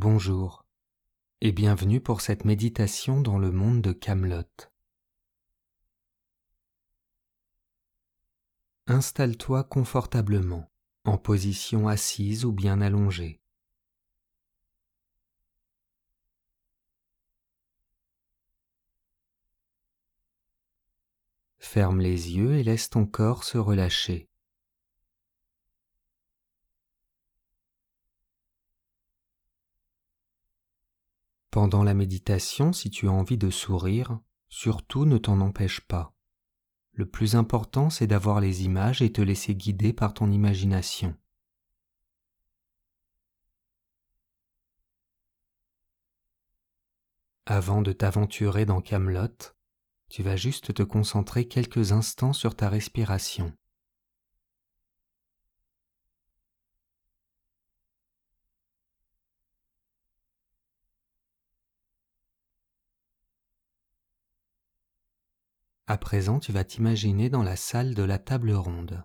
Bonjour et bienvenue pour cette méditation dans le monde de Camelot. Installe-toi confortablement, en position assise ou bien allongée. Ferme les yeux et laisse ton corps se relâcher. Pendant la méditation, si tu as envie de sourire, surtout ne t'en empêche pas. Le plus important, c'est d'avoir les images et te laisser guider par ton imagination. Avant de t'aventurer dans Camelot, tu vas juste te concentrer quelques instants sur ta respiration. À présent, tu vas t'imaginer dans la salle de la table ronde.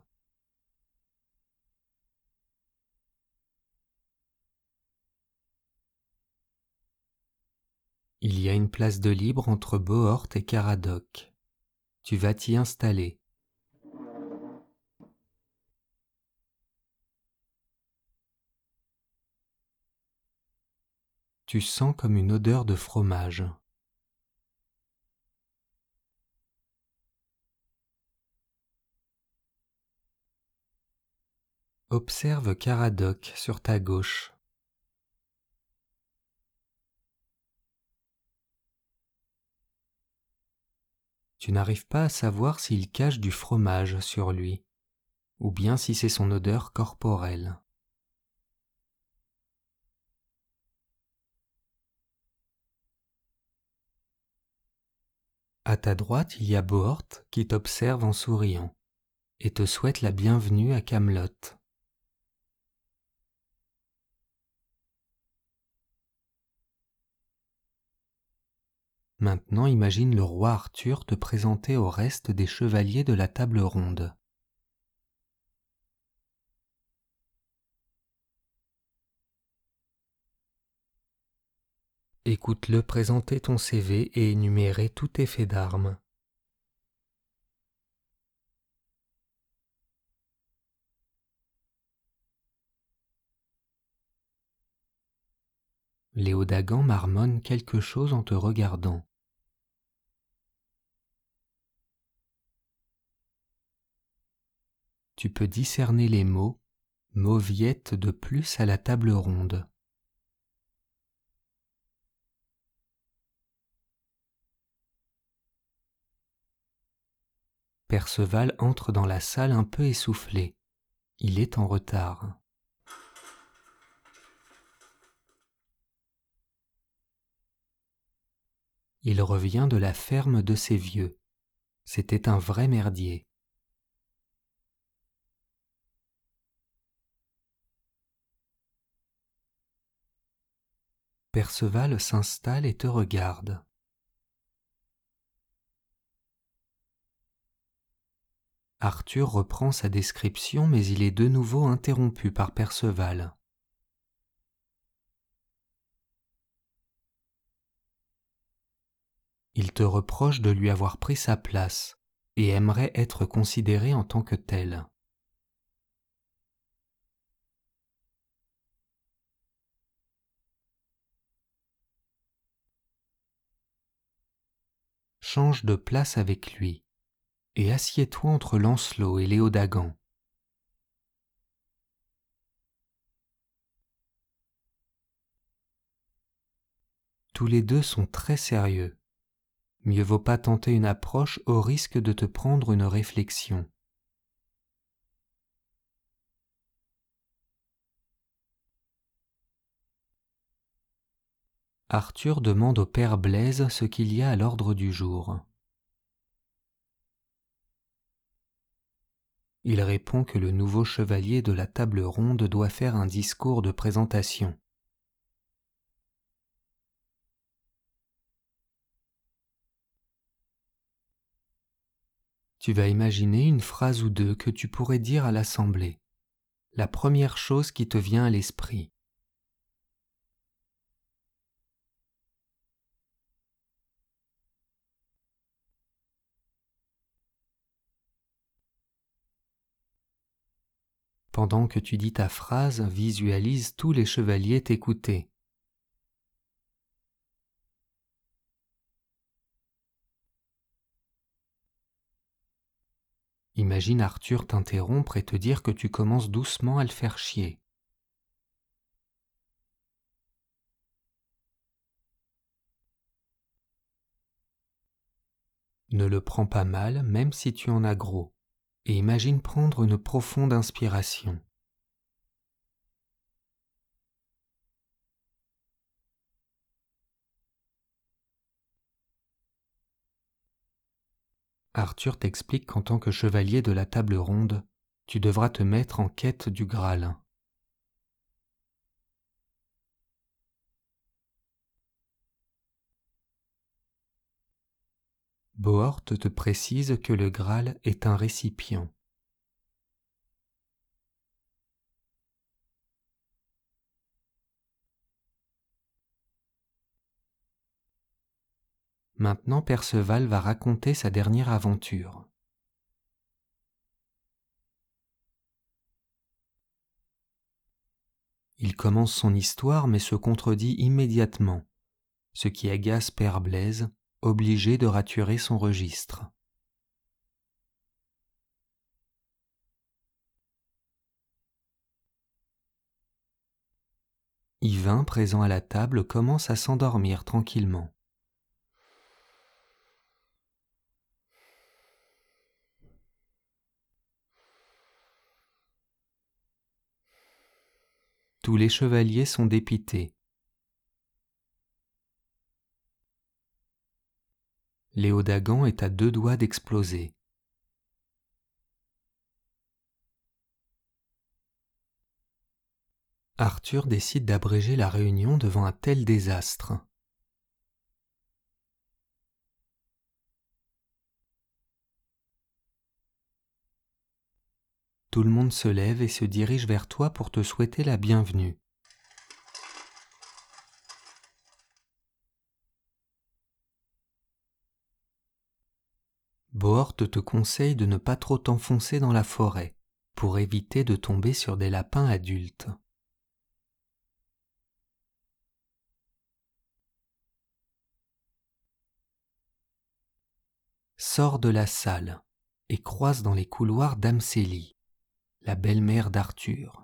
Il y a une place de libre entre Bohort et Caradoc. Tu vas t'y installer. Tu sens comme une odeur de fromage. Observe Caradoc sur ta gauche. Tu n'arrives pas à savoir s'il cache du fromage sur lui, ou bien si c'est son odeur corporelle. À ta droite, il y a Bohort qui t'observe en souriant et te souhaite la bienvenue à Camelot. Maintenant imagine le roi Arthur te présenter au reste des chevaliers de la table ronde. Écoute-le présenter ton CV et énumérer tous tes faits d'armes. Léodagan marmonne quelque chose en te regardant. Tu peux discerner les mots, mauviette de plus à la table ronde. Perceval entre dans la salle un peu essoufflé. Il est en retard. Il revient de la ferme de ses vieux. C'était un vrai merdier. Perceval s'installe et te regarde. Arthur reprend sa description mais il est de nouveau interrompu par Perceval. Il te reproche de lui avoir pris sa place et aimerait être considéré en tant que tel. Change de place avec lui et assieds-toi entre Lancelot et Léodagan. Tous les deux sont très sérieux. Mieux vaut pas tenter une approche au risque de te prendre une réflexion. Arthur demande au père Blaise ce qu'il y a à l'ordre du jour. Il répond que le nouveau chevalier de la table ronde doit faire un discours de présentation. Tu vas imaginer une phrase ou deux que tu pourrais dire à l'assemblée. La première chose qui te vient à l'esprit. Pendant que tu dis ta phrase, visualise tous les chevaliers t'écouter. Imagine Arthur t'interrompre et te dire que tu commences doucement à le faire chier. Ne le prends pas mal même si tu en as gros, et imagine prendre une profonde inspiration. Arthur t'explique qu'en tant que chevalier de la table ronde, tu devras te mettre en quête du Graal. Bohort te précise que le Graal est un récipient. Maintenant Perceval va raconter sa dernière aventure. Il commence son histoire mais se contredit immédiatement, ce qui agace Père Blaise, obligé de raturer son registre. Yvain, présent à la table, commence à s'endormir tranquillement. Tous les chevaliers sont dépités. Léodagan est à deux doigts d'exploser. Arthur décide d'abréger la réunion devant un tel désastre. Tout le monde se lève et se dirige vers toi pour te souhaiter la bienvenue. Bohort te conseille de ne pas trop t'enfoncer dans la forêt pour éviter de tomber sur des lapins adultes. Sors de la salle et croise dans les couloirs d'Amcélie, la belle-mère d'Arthur.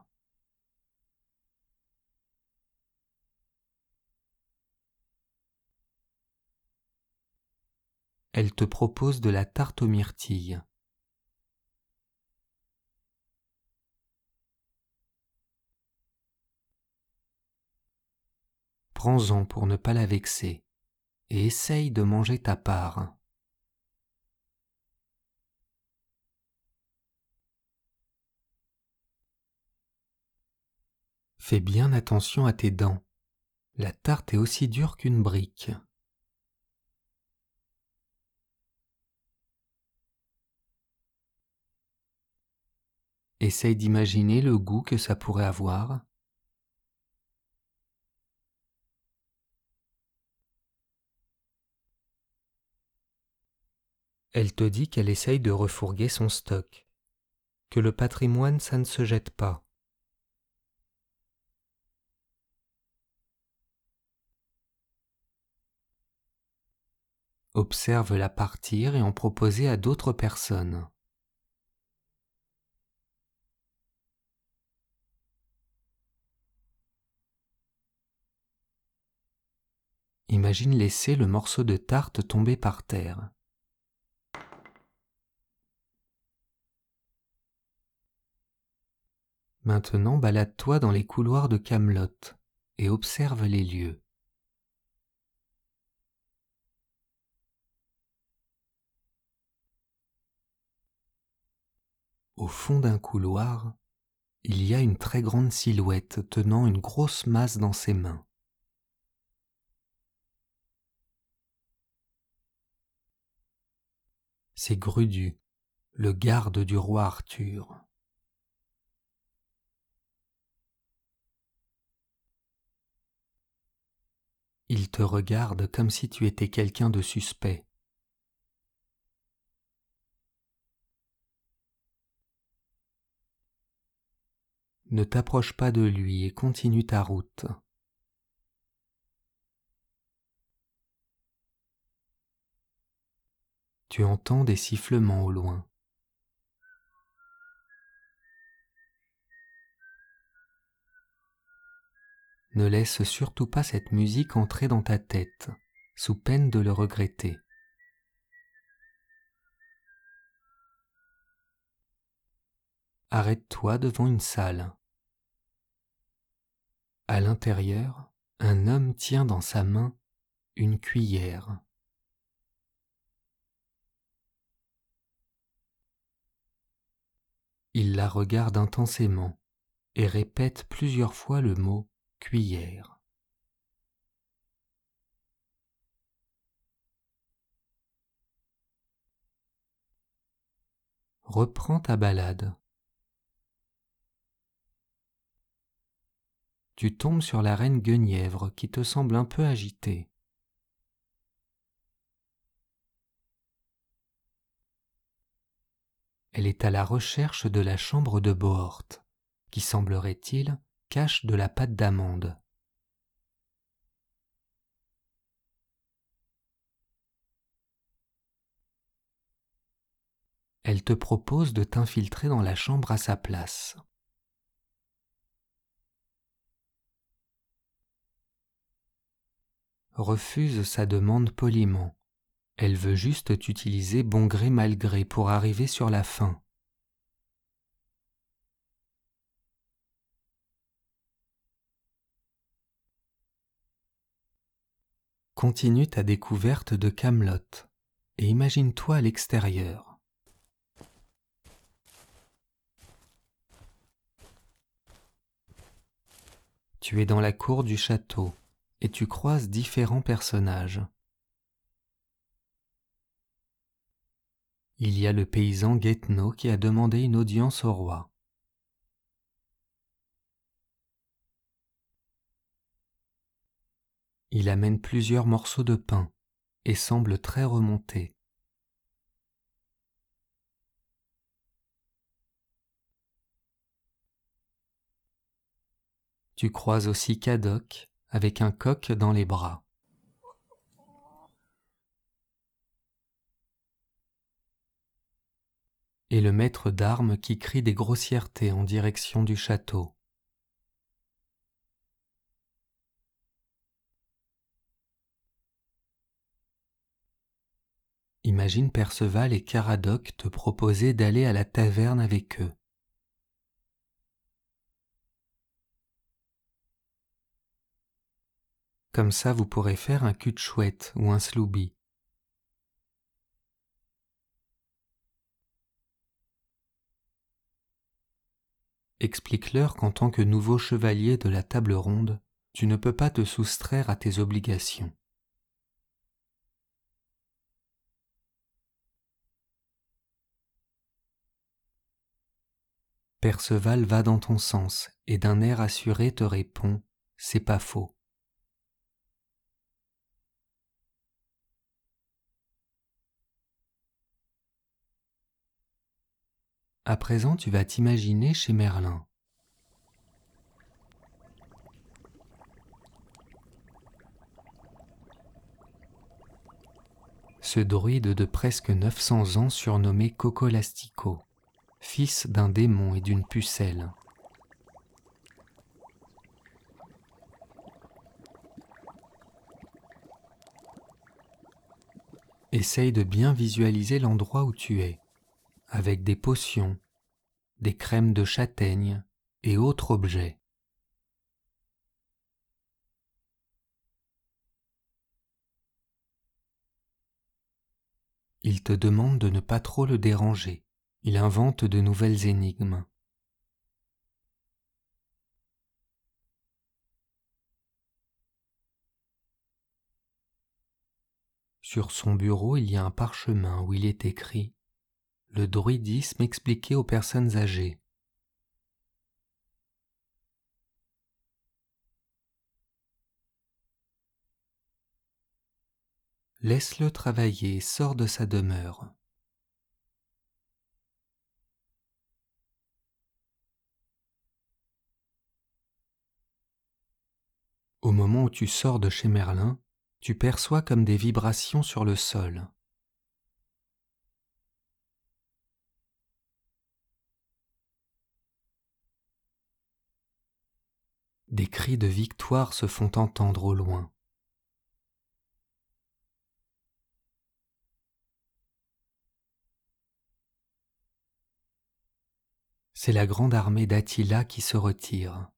Elle te propose de la tarte aux myrtilles. Prends-en pour ne pas la vexer et essaye de manger ta part. Fais bien attention à tes dents. La tarte est aussi dure qu'une brique. Essaye d'imaginer le goût que ça pourrait avoir. Elle te dit qu'elle essaye de refourguer son stock, que le patrimoine ça ne se jette pas. Observe la partir et en proposer à d'autres personnes. Imagine laisser le morceau de tarte tomber par terre. Maintenant balade-toi dans les couloirs de Camelot et observe les lieux. Au fond d'un couloir, il y a une très grande silhouette tenant une grosse masse dans ses mains. C'est Grudu, le garde du roi Arthur. Il te regarde comme si tu étais quelqu'un de suspect. Ne t'approche pas de lui et continue ta route. Tu entends des sifflements au loin. Ne laisse surtout pas cette musique entrer dans ta tête, sous peine de le regretter. Arrête-toi devant une salle. À l'intérieur, un homme tient dans sa main une cuillère. Il la regarde intensément et répète plusieurs fois le mot cuillère. Reprends ta balade. Tu tombes sur la reine Guenièvre qui te semble un peu agitée. Elle est à la recherche de la chambre de Bohort, qui semblerait-il cache de la pâte d'amande. Elle te propose de t'infiltrer dans la chambre à sa place. Refuse sa demande poliment. Elle veut juste t'utiliser bon gré mal gré pour arriver sur la fin. Continue ta découverte de Camelot et imagine-toi à l'extérieur. Tu es dans la cour du château et tu croises différents personnages. Il y a le paysan Guetno qui a demandé une audience au roi. Il amène plusieurs morceaux de pain et semble très remonté. Tu croises aussi Cadoc avec un coq dans les bras. Et le maître d'armes qui crie des grossièretés en direction du château. Imagine Perceval et Caradoc te proposer d'aller à la taverne avec eux. Comme ça, vous pourrez faire un cul de chouette ou un sloubi. Explique-leur qu'en tant que nouveau chevalier de la table ronde, tu ne peux pas te soustraire à tes obligations. Perceval va dans ton sens et d'un air assuré te répond C'est pas faux. À présent, tu vas t'imaginer chez Merlin. Ce druide de presque 900 ans surnommé Cocolastico fils d'un démon et d'une pucelle. Essaye de bien visualiser l'endroit où tu es, avec des potions, des crèmes de châtaigne et autres objets. Il te demande de ne pas trop le déranger. Il invente de nouvelles énigmes. Sur son bureau, il y a un parchemin où il est écrit le druidisme expliqué aux personnes âgées. Laisse-le travailler, sors de sa demeure. Au moment où tu sors de chez Merlin, tu perçois comme des vibrations sur le sol. Des cris de victoire se font entendre au loin. C'est la grande armée d'Attila qui se retire.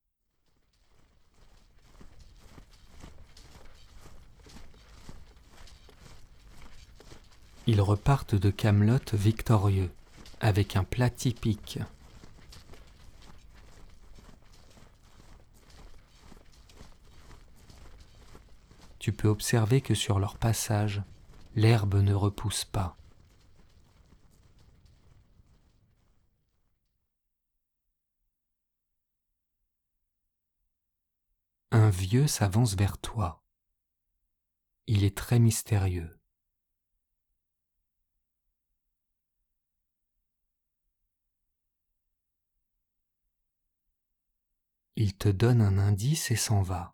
Ils repartent de Camelot victorieux, avec un plat typique. Tu peux observer que sur leur passage, l'herbe ne repousse pas. Un vieux s'avance vers toi. Il est très mystérieux. Il te donne un indice et s'en va.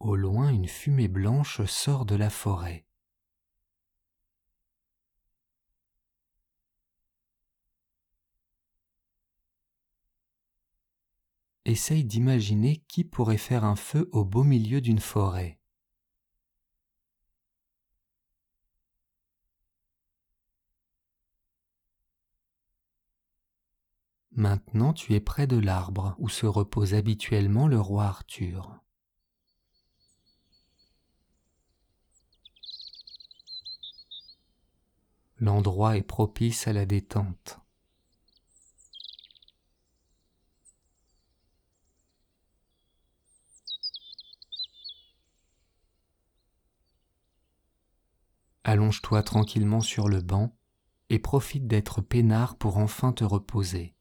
Au loin, une fumée blanche sort de la forêt. Essaye d'imaginer qui pourrait faire un feu au beau milieu d'une forêt. Maintenant tu es près de l'arbre où se repose habituellement le roi Arthur. L'endroit est propice à la détente. Allonge-toi tranquillement sur le banc et profite d'être peinard pour enfin te reposer.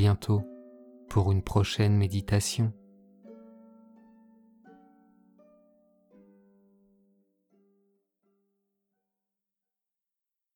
Bientôt pour une prochaine méditation.